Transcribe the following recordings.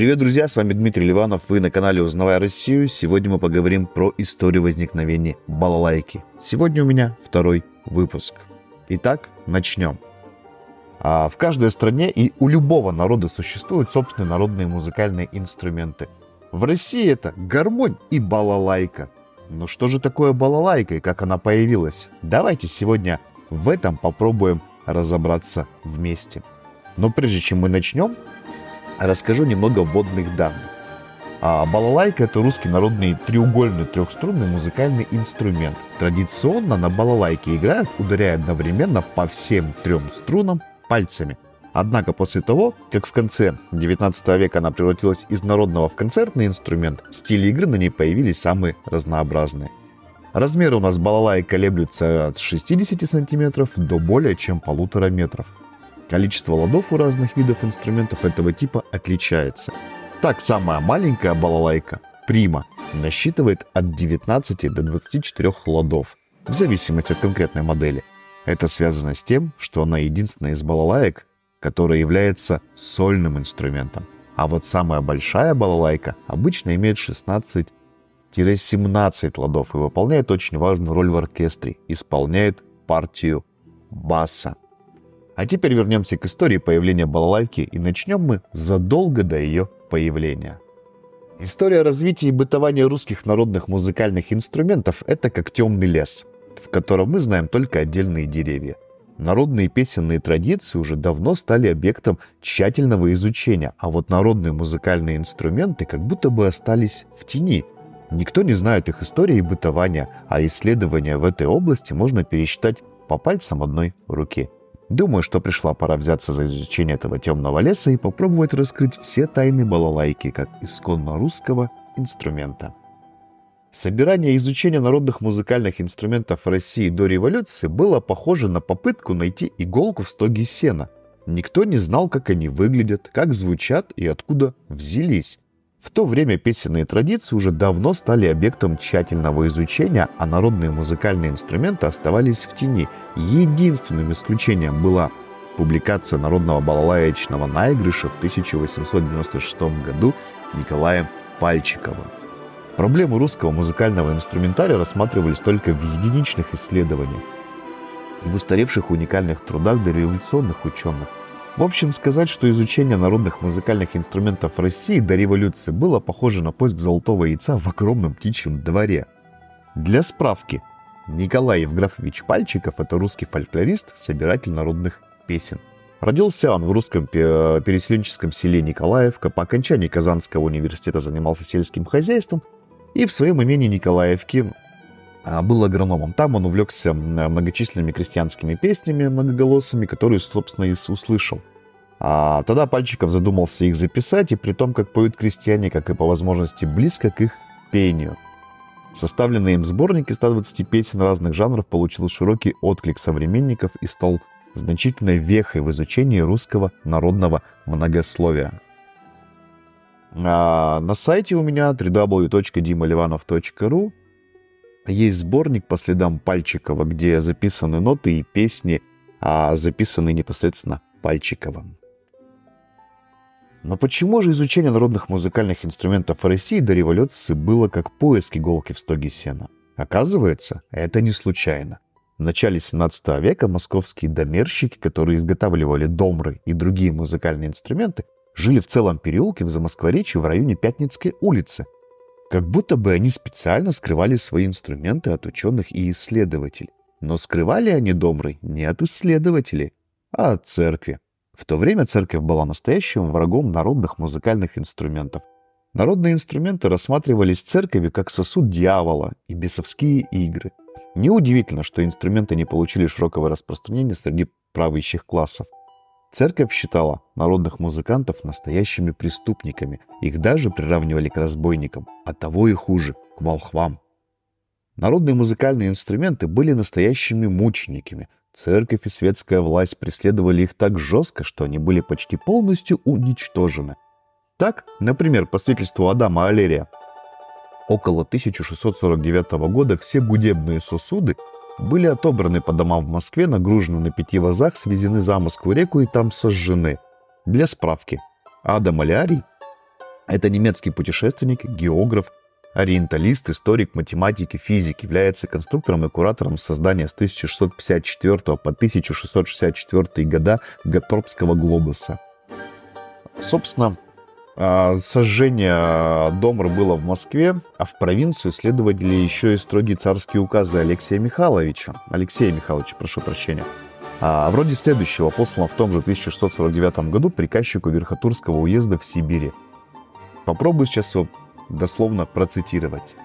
Привет, друзья, с вами Дмитрий Ливанов, вы на канале «Узнавая Россию». Сегодня мы поговорим про историю возникновения балалайки. Сегодня у меня второй выпуск. Итак, начнем. А в каждой стране и у любого народа существуют собственные народные музыкальные инструменты. В России это гармонь и балалайка. Но что же такое балалайка и как она появилась? Давайте сегодня в этом попробуем разобраться вместе. Но прежде чем мы начнем, расскажу немного вводных данных. А балалайка – это русский народный треугольный трехструнный музыкальный инструмент. Традиционно на балалайке играют, ударяя одновременно по всем трем струнам пальцами. Однако после того, как в конце 19 века она превратилась из народного в концертный инструмент, стили игры на ней появились самые разнообразные. Размеры у нас балалайк колеблются от 60 сантиметров до более чем полутора метров. Количество ладов у разных видов инструментов этого типа отличается. Так, самая маленькая балалайка, прима, насчитывает от 19 до 24 ладов, в зависимости от конкретной модели. Это связано с тем, что она единственная из балалаек, которая является сольным инструментом. А вот самая большая балалайка обычно имеет 16-17 ладов и выполняет очень важную роль в оркестре, исполняет партию баса. А теперь вернемся к истории появления балалайки и начнем мы задолго до ее появления. История развития и бытования русских народных музыкальных инструментов – это как темный лес, в котором мы знаем только отдельные деревья. Народные песенные традиции уже давно стали объектом тщательного изучения, а вот народные музыкальные инструменты как будто бы остались в тени. Никто не знает их истории и бытования, а исследования в этой области можно пересчитать по пальцам одной руки – Думаю, что пришла пора взяться за изучение этого темного леса и попробовать раскрыть все тайны балалайки как исконно русского инструмента. Собирание и изучение народных музыкальных инструментов России до революции было похоже на попытку найти иголку в стоге сена. Никто не знал, как они выглядят, как звучат и откуда взялись. В то время песенные традиции уже давно стали объектом тщательного изучения, а народные музыкальные инструменты оставались в тени. Единственным исключением была публикация народного балалаечного наигрыша в 1896 году Николаем Пальчиковым. Проблемы русского музыкального инструментария рассматривались только в единичных исследованиях и в устаревших уникальных трудах дореволюционных ученых. В общем, сказать, что изучение народных музыкальных инструментов России до революции было похоже на поиск золотого яйца в огромном птичьем дворе. Для справки, Николай Евграфович Пальчиков – это русский фольклорист, собиратель народных песен. Родился он в русском переселенческом селе Николаевка, по окончании Казанского университета занимался сельским хозяйством и в своем имении Николаевке а, был агрономом. Там он увлекся многочисленными крестьянскими песнями многоголосыми, которые, собственно, и услышал. А тогда Пальчиков задумался их записать, и при том, как поют крестьяне, как и по возможности близко к их пению. Составленный им сборник из 120 песен разных жанров получил широкий отклик современников и стал значительной вехой в изучении русского народного многословия. А на сайте у меня www.dimalivanov.ru есть сборник по следам Пальчикова, где записаны ноты и песни, а записаны непосредственно Пальчиковым. Но почему же изучение народных музыкальных инструментов России до революции было как поиск иголки в стоге сена? Оказывается, это не случайно. В начале 17 века московские домерщики, которые изготавливали домры и другие музыкальные инструменты, жили в целом переулке в Замоскворечье в районе Пятницкой улицы – как будто бы они специально скрывали свои инструменты от ученых и исследователей. Но скрывали они домры не от исследователей, а от церкви. В то время церковь была настоящим врагом народных музыкальных инструментов. Народные инструменты рассматривались церковью как сосуд дьявола и бесовские игры. Неудивительно, что инструменты не получили широкого распространения среди правящих классов. Церковь считала народных музыкантов настоящими преступниками. Их даже приравнивали к разбойникам, а того и хуже, к волхвам. Народные музыкальные инструменты были настоящими мучениками. Церковь и светская власть преследовали их так жестко, что они были почти полностью уничтожены. Так, например, по свидетельству Адама Алерия, около 1649 года все будебные сосуды были отобраны по домам в Москве, нагружены на пяти вазах, свезены за Москву реку и там сожжены. Для справки. Адам Алярий Это немецкий путешественник, географ, ориенталист, историк математики, физик, является конструктором и куратором создания с 1654 по 1664 года Гаторпского глобуса. Собственно, сожжение Домр было в Москве, а в провинцию следовали еще и строгие царские указы Алексея Михайловича. Алексея Михайловича, прошу прощения. А, вроде следующего, послано в том же 1649 году приказчику Верхотурского уезда в Сибири. Попробую сейчас его дословно процитировать.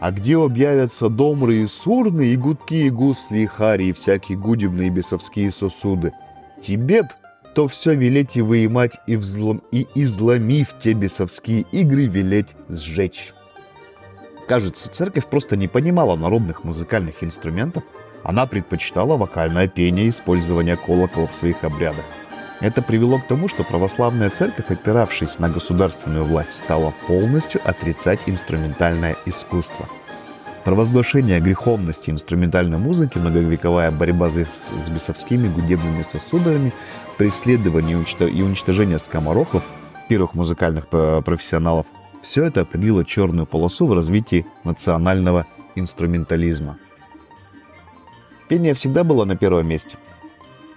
А где объявятся домры и сурны, и гудки, и гусли, и хари, и всякие гудебные бесовские сосуды? Тебе б то все велеть и выимать, и, взлом, и изломив те бесовские игры, велеть сжечь. Кажется, церковь просто не понимала народных музыкальных инструментов, она предпочитала вокальное пение и использование колокола в своих обрядах. Это привело к тому, что православная церковь, опиравшись на государственную власть, стала полностью отрицать инструментальное искусство. Провозглашение греховности инструментальной музыки, многовековая борьба с, с бесовскими гудебными сосудами, преследование и уничтожение скоморохов, первых музыкальных профессионалов, все это определило черную полосу в развитии национального инструментализма. Пение всегда было на первом месте,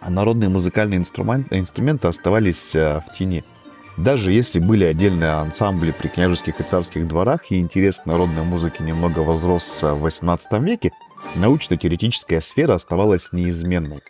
а народные музыкальные инструменты, инструменты оставались э, в тени. Даже если были отдельные ансамбли при княжеских и царских дворах, и интерес к народной музыке немного возрос в XVIII веке, научно-теоретическая сфера оставалась неизменной.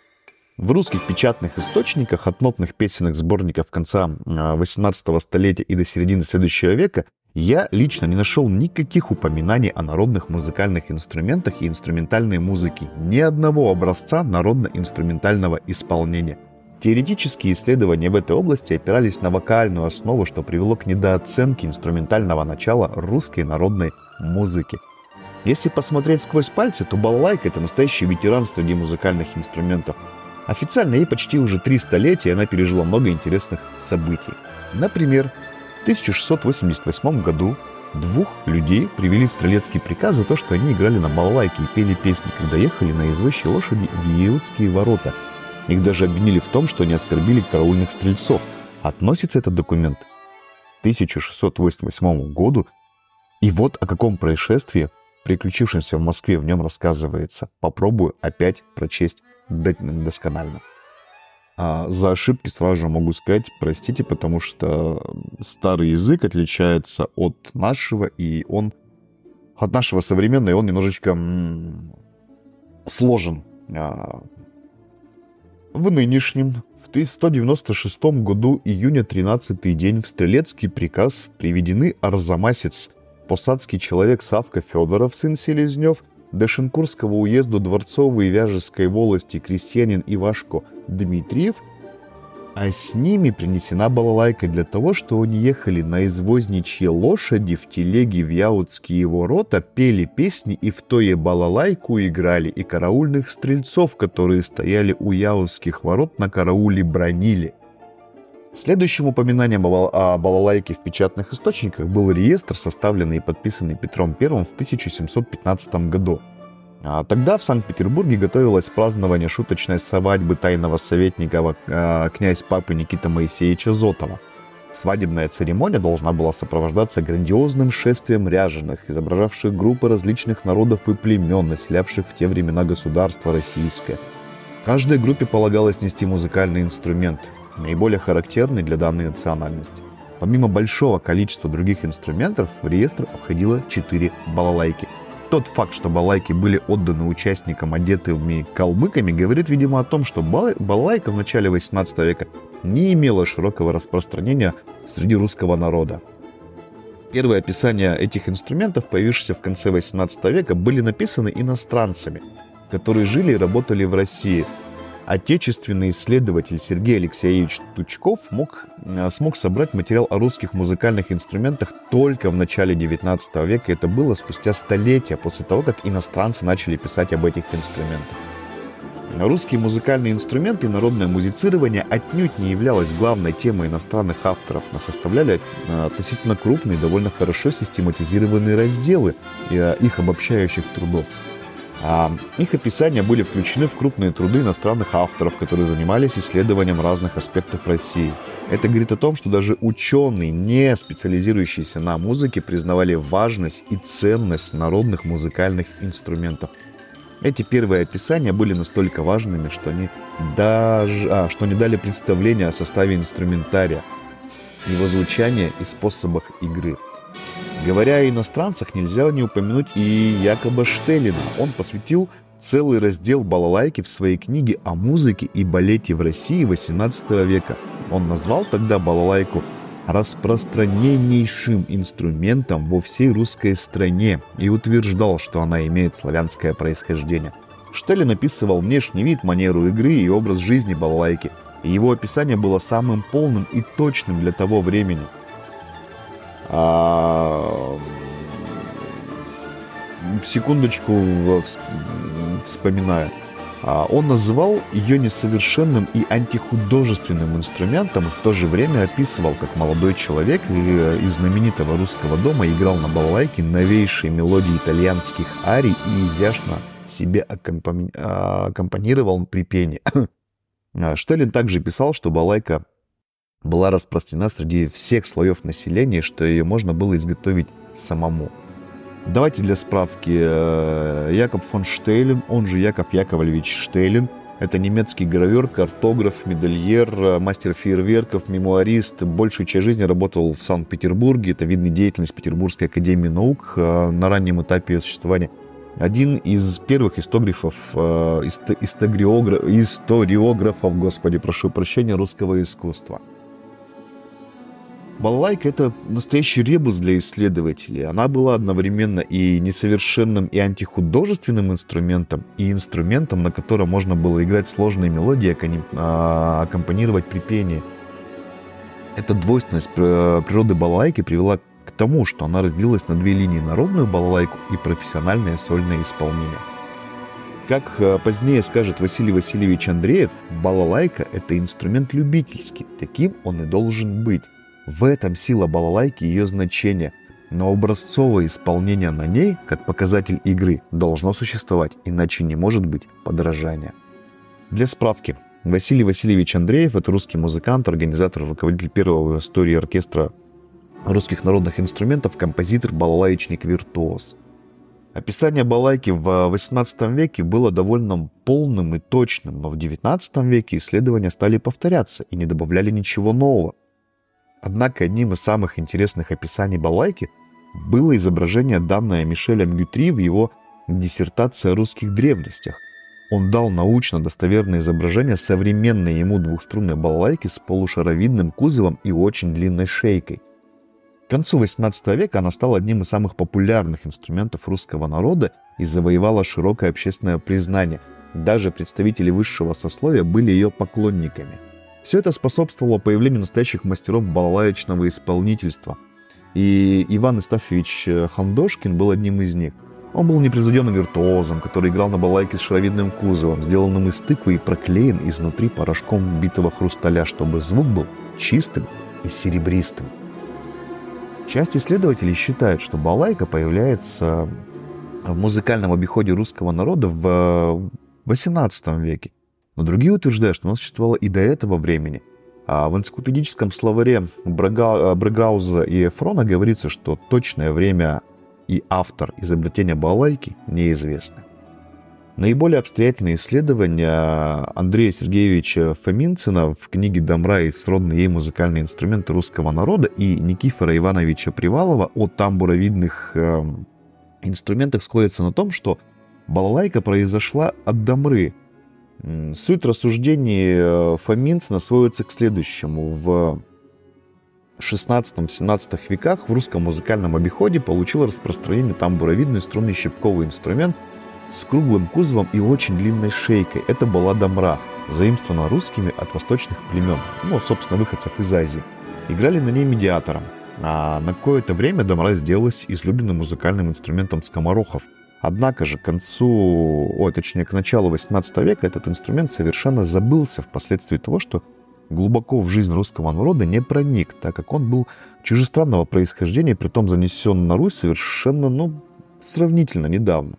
В русских печатных источниках от нотных песенных сборников конца XVIII э, столетия и до середины следующего века я лично не нашел никаких упоминаний о народных музыкальных инструментах и инструментальной музыке, ни одного образца народно-инструментального исполнения. Теоретические исследования в этой области опирались на вокальную основу, что привело к недооценке инструментального начала русской народной музыки. Если посмотреть сквозь пальцы, то балалайка – это настоящий ветеран среди музыкальных инструментов. Официально ей почти уже три столетия, она пережила много интересных событий. Например, 1688 году двух людей привели в стрелецкий приказ за то, что они играли на балалайке и пели песни, когда ехали на извозчей лошади в Иудские ворота. Их даже обвинили в том, что они оскорбили караульных стрельцов. Относится этот документ к 1688 году. И вот о каком происшествии, приключившемся в Москве, в нем рассказывается. Попробую опять прочесть досконально. А за ошибки сразу же могу сказать, простите, потому что старый язык отличается от нашего, и он от нашего современного, и он немножечко сложен. В нынешнем, в 1196 году, июня 13 день, в стрелецкий приказ приведены арзамасец, посадский человек Савка Федоров, сын Селезнев, до Шинкурского уезда Дворцовой и Вяжеской волости крестьянин Ивашко Дмитриев, а с ними принесена балалайка для того, что они ехали на извозничьи лошади в телеге в Яутские ворота, пели песни и в тое балалайку играли, и караульных стрельцов, которые стояли у Яутских ворот на карауле бронили. Следующим упоминанием о балалайке в печатных источниках был реестр, составленный и подписанный Петром I в 1715 году. А тогда в Санкт-Петербурге готовилось празднование шуточной свадьбы тайного советника э, князь папы Никита Моисеевича Зотова. Свадебная церемония должна была сопровождаться грандиозным шествием ряженых, изображавших группы различных народов и племен, населявших в те времена государство российское. Каждой группе полагалось нести музыкальный инструмент, наиболее характерный для данной национальности. Помимо большого количества других инструментов, в реестр входило 4 балалайки. Тот факт, что балалайки были отданы участникам, одетыми калмыками, говорит, видимо, о том, что балалайка в начале 18 века не имела широкого распространения среди русского народа. Первые описания этих инструментов, появившихся в конце 18 века, были написаны иностранцами, которые жили и работали в России – отечественный исследователь Сергей Алексеевич Тучков мог, э, смог собрать материал о русских музыкальных инструментах только в начале 19 века. Это было спустя столетия после того, как иностранцы начали писать об этих инструментах. Русские музыкальные инструменты и народное музицирование отнюдь не являлось главной темой иностранных авторов, но составляли э, относительно крупные, довольно хорошо систематизированные разделы э, их обобщающих трудов. А их описания были включены в крупные труды иностранных авторов, которые занимались исследованием разных аспектов России. Это говорит о том, что даже ученые, не специализирующиеся на музыке, признавали важность и ценность народных музыкальных инструментов. Эти первые описания были настолько важными, что они, даже, а, что они дали представление о составе инструментария, его звучания и способах игры – Говоря о иностранцах, нельзя не упомянуть и Якоба Штеллина. Он посвятил целый раздел балалайки в своей книге о музыке и балете в России XVIII века. Он назвал тогда балалайку распространеннейшим инструментом во всей русской стране и утверждал, что она имеет славянское происхождение. Штеллин описывал внешний вид, манеру игры и образ жизни балалайки, его описание было самым полным и точным для того времени – а, секундочку вспоминаю. А, он называл ее несовершенным и антихудожественным инструментом, в то же время описывал, как молодой человек из знаменитого русского дома играл на балалайке новейшие мелодии итальянских арий и изящно себе аккомпанировал при пении. Штеллин также писал, что балалайка была распространена среди всех слоев населения, что ее можно было изготовить самому. Давайте для справки. Э, Якоб фон Штейлен, он же Яков Яковлевич Штейлен, это немецкий гравер, картограф, медальер, э, мастер фейерверков, мемуарист. Большую часть жизни работал в Санкт-Петербурге. Это видный деятельность Петербургской академии наук э, на раннем этапе ее существования. Один из первых истографов, историограф, историографов, господи, прошу прощения, русского искусства – Балалайка — это настоящий ребус для исследователей. Она была одновременно и несовершенным, и антихудожественным инструментом, и инструментом, на котором можно было играть сложные мелодии, а, аккомпанировать при пении. Эта двойственность природы балалайки привела к тому, что она разделилась на две линии – народную балалайку и профессиональное сольное исполнение. Как а, позднее скажет Василий Васильевич Андреев, балалайка – это инструмент любительский, таким он и должен быть. В этом сила балалайки и ее значение, но образцовое исполнение на ней, как показатель игры, должно существовать, иначе не может быть подражания. Для справки, Василий Васильевич Андреев – это русский музыкант, организатор, руководитель первого в истории оркестра русских народных инструментов, композитор, балалаечник, виртуоз. Описание балайки в XVIII веке было довольно полным и точным, но в XIX веке исследования стали повторяться и не добавляли ничего нового. Однако одним из самых интересных описаний балайки было изображение, данное Мишелем Гютри в его диссертации о русских древностях. Он дал научно достоверное изображение современной ему двухструнной балалайки с полушаровидным кузовом и очень длинной шейкой. К концу XVIII века она стала одним из самых популярных инструментов русского народа и завоевала широкое общественное признание. Даже представители высшего сословия были ее поклонниками – все это способствовало появлению настоящих мастеров балалаечного исполнительства. И Иван Истафьевич э, Хандошкин был одним из них. Он был непревзойденным виртуозом, который играл на балалайке с шаровидным кузовом, сделанным из тыквы и проклеен изнутри порошком битого хрусталя, чтобы звук был чистым и серебристым. Часть исследователей считает, что балалайка появляется в музыкальном обиходе русского народа в XVIII э, веке. Но другие утверждают, что оно существовало и до этого времени. А в энциклопедическом словаре Брага, Брагауза и Эфрона говорится, что точное время и автор изобретения балалайки неизвестны. Наиболее обстоятельные исследования Андрея Сергеевича Фоминцина в книге «Домра и сродные ей музыкальные инструменты русского народа» и Никифора Ивановича Привалова о тамбуровидных э, инструментах сходятся на том, что балалайка произошла от домры – Суть рассуждений э, Фоминцина сводится к следующему. В 16-17 веках в русском музыкальном обиходе получил распространение тамбуровидный струнный щипковый инструмент с круглым кузовом и очень длинной шейкой. Это была домра, заимствована русскими от восточных племен, ну, собственно, выходцев из Азии. Играли на ней медиатором. А на какое-то время домра сделалась излюбленным музыкальным инструментом скоморохов – Однако же к концу, ой, точнее, к началу 18 века этот инструмент совершенно забылся впоследствии того, что глубоко в жизнь русского народа не проник, так как он был чужестранного происхождения, притом занесен на Русь совершенно, ну, сравнительно недавно.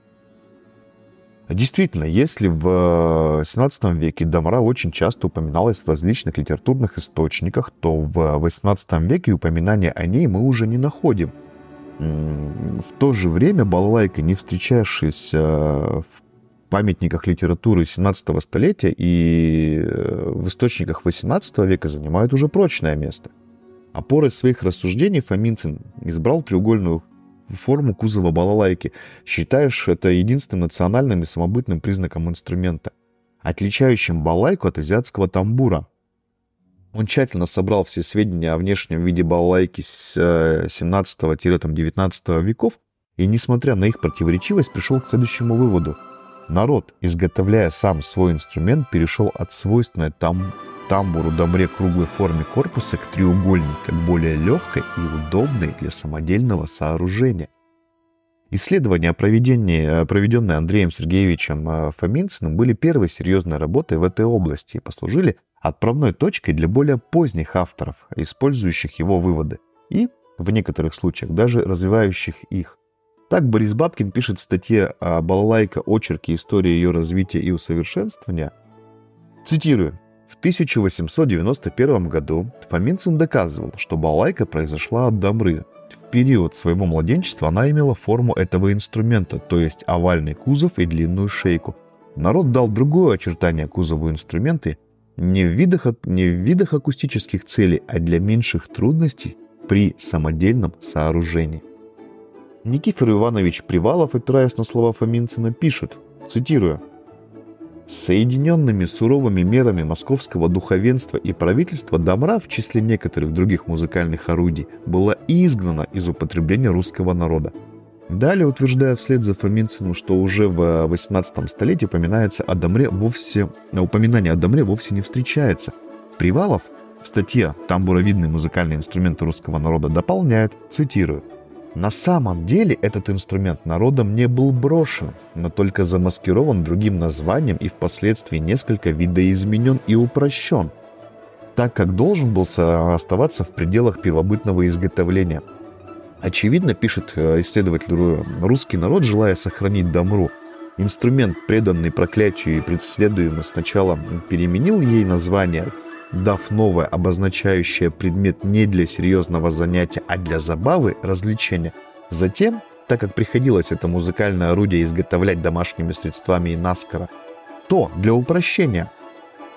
Действительно, если в XVII веке Дамра очень часто упоминалась в различных литературных источниках, то в XVIII веке упоминания о ней мы уже не находим. В то же время балалайка, не встречавшись в памятниках литературы 17 столетия и э, в источниках 18 века занимает уже прочное место. Опорой своих рассуждений Фоминцин избрал треугольную форму кузова балалайки, считаешь это единственным национальным и самобытным признаком инструмента, отличающим балалайку от азиатского тамбура. Он тщательно собрал все сведения о внешнем виде балалайки с 17-19 э, веков и, несмотря на их противоречивость, пришел к следующему выводу – Народ, изготовляя сам свой инструмент, перешел от свойственной там, тамбуру домре круглой форме корпуса к треугольной, как более легкой и удобной для самодельного сооружения. Исследования, проведенные, проведенные Андреем Сергеевичем э, Фоминциным, были первой серьезной работой в этой области и послужили отправной точкой для более поздних авторов, использующих его выводы, и, в некоторых случаях, даже развивающих их. Так Борис Бабкин пишет в статье балалайка «Очерки. Истории ее развития и усовершенствования». Цитирую. В 1891 году Фоминцин доказывал, что балалайка произошла от дамры. В период своего младенчества она имела форму этого инструмента, то есть овальный кузов и длинную шейку. Народ дал другое очертание кузову инструмента не в видах, не в видах акустических целей, а для меньших трудностей при самодельном сооружении. Никифор Иванович Привалов, опираясь на слова Фоминцина, пишет, цитирую, Соединенными суровыми мерами московского духовенства и правительства Домра в числе некоторых других музыкальных орудий была изгнана из употребления русского народа. Далее, утверждая вслед за Фоминциным, что уже в 18 столетии упоминается о Домре вовсе, упоминание о Домре вовсе не встречается. Привалов в статье «Тамбуровидные музыкальные инструменты русского народа» дополняет, цитирую, на самом деле этот инструмент народом не был брошен, но только замаскирован другим названием и впоследствии несколько видоизменен и упрощен, так как должен был оставаться в пределах первобытного изготовления. Очевидно, пишет э, исследователь, русский народ, желая сохранить Дамру, инструмент, преданный проклятию и преследуемый сначала переменил ей название – дав новое, обозначающее предмет не для серьезного занятия, а для забавы, развлечения. Затем, так как приходилось это музыкальное орудие изготовлять домашними средствами и наскоро, то для упрощения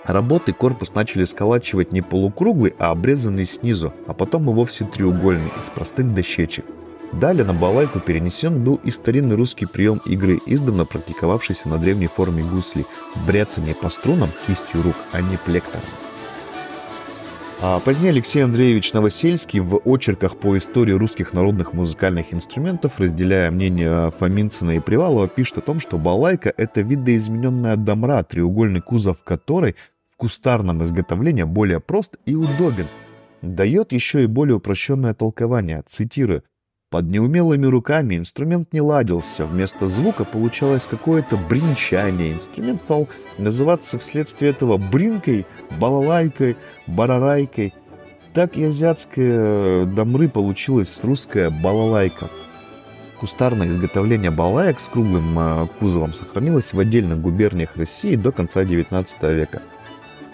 работы корпус начали сколачивать не полукруглый, а обрезанный снизу, а потом и вовсе треугольный, из простых дощечек. Далее на балайку перенесен был и старинный русский прием игры, издавна практиковавшийся на древней форме гусли – бряцание по струнам кистью рук, а не плектором. А позднее Алексей Андреевич Новосельский в очерках по истории русских народных музыкальных инструментов, разделяя мнение Фоминцина и Привалова, пишет о том, что балайка — это видоизмененная домра, треугольный кузов которой в кустарном изготовлении более прост и удобен. Дает еще и более упрощенное толкование, цитирую, под неумелыми руками инструмент не ладился, вместо звука получалось какое-то бринчание. Инструмент стал называться вследствие этого бринкой, балалайкой, барарайкой. Так и азиатская дамры получилась русская балалайка. Кустарное изготовление балаек с круглым э, кузовом сохранилось в отдельных губерниях России до конца XIX века.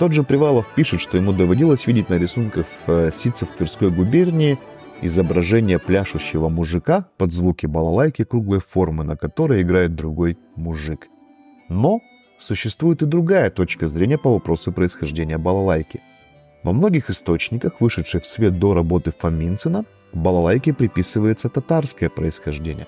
Тот же Привалов пишет, что ему доводилось видеть на рисунках э, ситцев Тверской губернии – изображение пляшущего мужика под звуки балалайки круглой формы, на которой играет другой мужик. Но существует и другая точка зрения по вопросу происхождения балалайки. Во многих источниках, вышедших в свет до работы Фоминцина, балалайке приписывается татарское происхождение.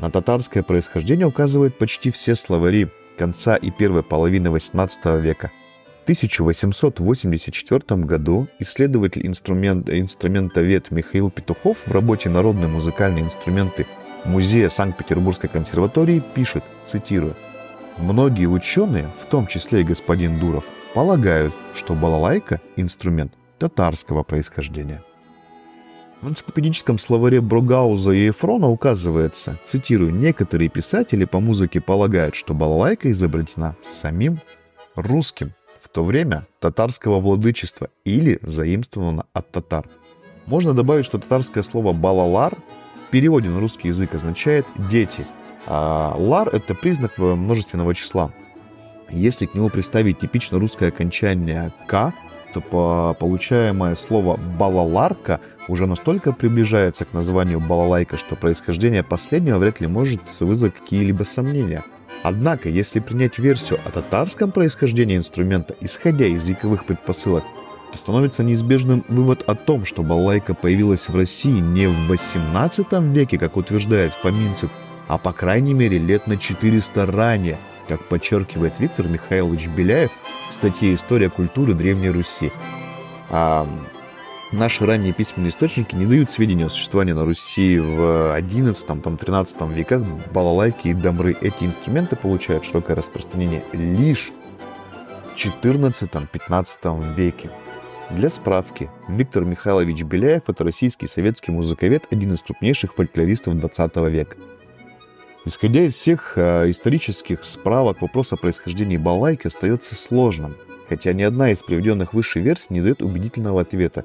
На татарское происхождение указывают почти все словари конца и первой половины XVIII века – 1884 году исследователь инструмент, инструментовед Михаил Петухов в работе «Народные музыкальные инструменты» Музея Санкт-Петербургской консерватории пишет, цитирую, «Многие ученые, в том числе и господин Дуров, полагают, что балалайка – инструмент татарского происхождения». В энциклопедическом словаре Брогауза и Эфрона указывается, цитирую, «Некоторые писатели по музыке полагают, что балалайка изобретена самим русским в то время татарского владычества или заимствовано от татар. Можно добавить, что татарское слово «балалар» в переводе на русский язык означает «дети». А лар — это признак множественного числа. Если к нему представить типично русское окончание «к», то по получаемое слово «балаларка» уже настолько приближается к названию балалайка, что происхождение последнего вряд ли может вызвать какие-либо сомнения. Однако, если принять версию о татарском происхождении инструмента, исходя из языковых предпосылок, то становится неизбежным вывод о том, что балалайка появилась в России не в 18 веке, как утверждает Фоминцев, а по крайней мере лет на 400 ранее – как подчеркивает Виктор Михайлович Беляев в статье «История культуры Древней Руси». А наши ранние письменные источники не дают сведения о существовании на Руси в XI-XIII веках балалайки и дамры. Эти инструменты получают широкое распространение лишь в XIV-XV веке. Для справки, Виктор Михайлович Беляев – это российский советский музыковед, один из крупнейших фольклористов XX века. Исходя из всех э, исторических справок, вопрос о происхождении балалайки остается сложным, хотя ни одна из приведенных выше версий не дает убедительного ответа.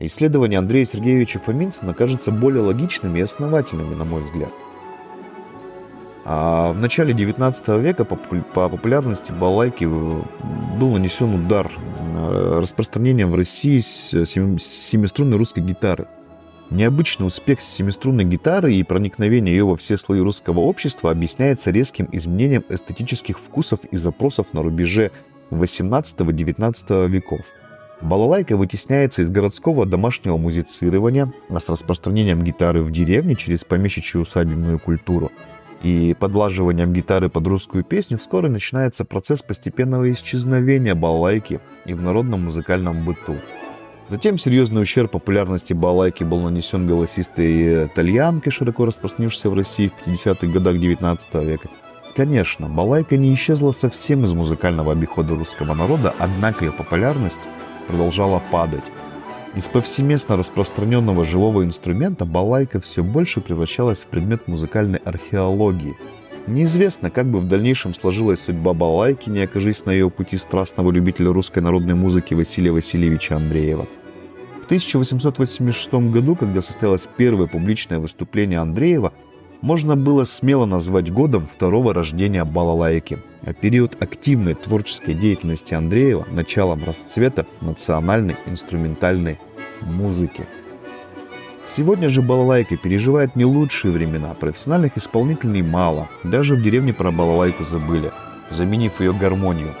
Исследования Андрея Сергеевича Фоминцина кажутся более логичными и основательными, на мой взгляд. А в начале 19 века по, по популярности балалайки э, был нанесен удар э, распространением в России семиструнной русской гитары – Необычный успех семиструнной гитары и проникновение ее во все слои русского общества объясняется резким изменением эстетических вкусов и запросов на рубеже 18-19 веков. Балалайка вытесняется из городского домашнего музицирования с распространением гитары в деревне через помещичью усадебную культуру и подлаживанием гитары под русскую песню вскоре начинается процесс постепенного исчезновения балалайки и в народном музыкальном быту. Затем серьезный ущерб популярности балайки был нанесен голосистой итальянкой, широко распространившейся в России в 50-х годах 19 века. Конечно, балайка не исчезла совсем из музыкального обихода русского народа, однако ее популярность продолжала падать. Из повсеместно распространенного живого инструмента балайка все больше превращалась в предмет музыкальной археологии. Неизвестно, как бы в дальнейшем сложилась судьба балайки, не окажись на ее пути страстного любителя русской народной музыки Василия Васильевича Андреева. 1886 году, когда состоялось первое публичное выступление Андреева, можно было смело назвать годом второго рождения балалайки, а период активной творческой деятельности Андреева – началом расцвета национальной инструментальной музыки. Сегодня же балалайка переживает не лучшие времена, профессиональных исполнителей мало, даже в деревне про балалайку забыли, заменив ее гармонию.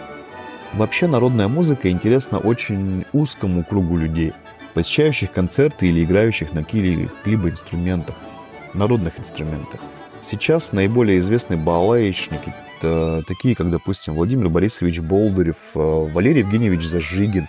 Вообще народная музыка интересна очень узкому кругу людей – посещающих концерты или играющих на каких-либо инструментах, народных инструментах. Сейчас наиболее известные балалаечники, такие как, допустим, Владимир Борисович Болдырев, э, Валерий Евгеньевич Зажигин,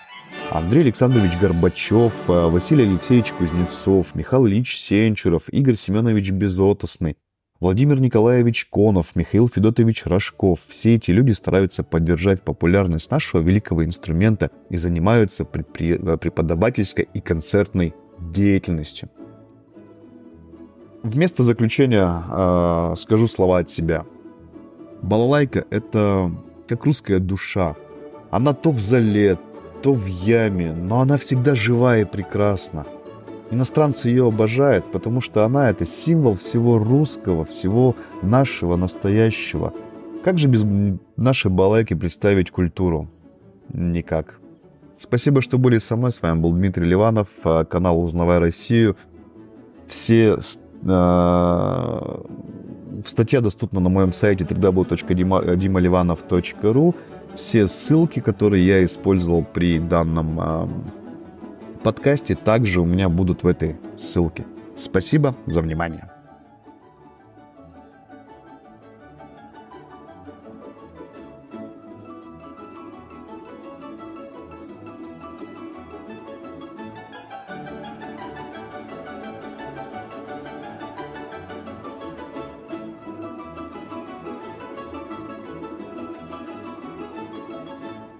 Андрей Александрович Горбачев, э, Василий Алексеевич Кузнецов, Михаил Ильич Сенчуров, Игорь Семенович Безотосный, Владимир Николаевич Конов, Михаил Федотович Рожков. Все эти люди стараются поддержать популярность нашего великого инструмента и занимаются преподавательской и концертной деятельностью. Вместо заключения э, скажу слова от себя. Балалайка — это как русская душа. Она то в зале, то в яме, но она всегда живая и прекрасна. Иностранцы ее обожают, потому что она это символ всего русского, всего нашего настоящего. Как же без нашей балайки представить культуру? Никак. Спасибо, что были со мной. С вами был Дмитрий Ливанов, а, канал «Узнавай Россию». Все э, статья доступна на моем сайте www.dimalivanov.ru. Все ссылки, которые я использовал при данном э, подкасте также у меня будут в этой ссылке. Спасибо за внимание.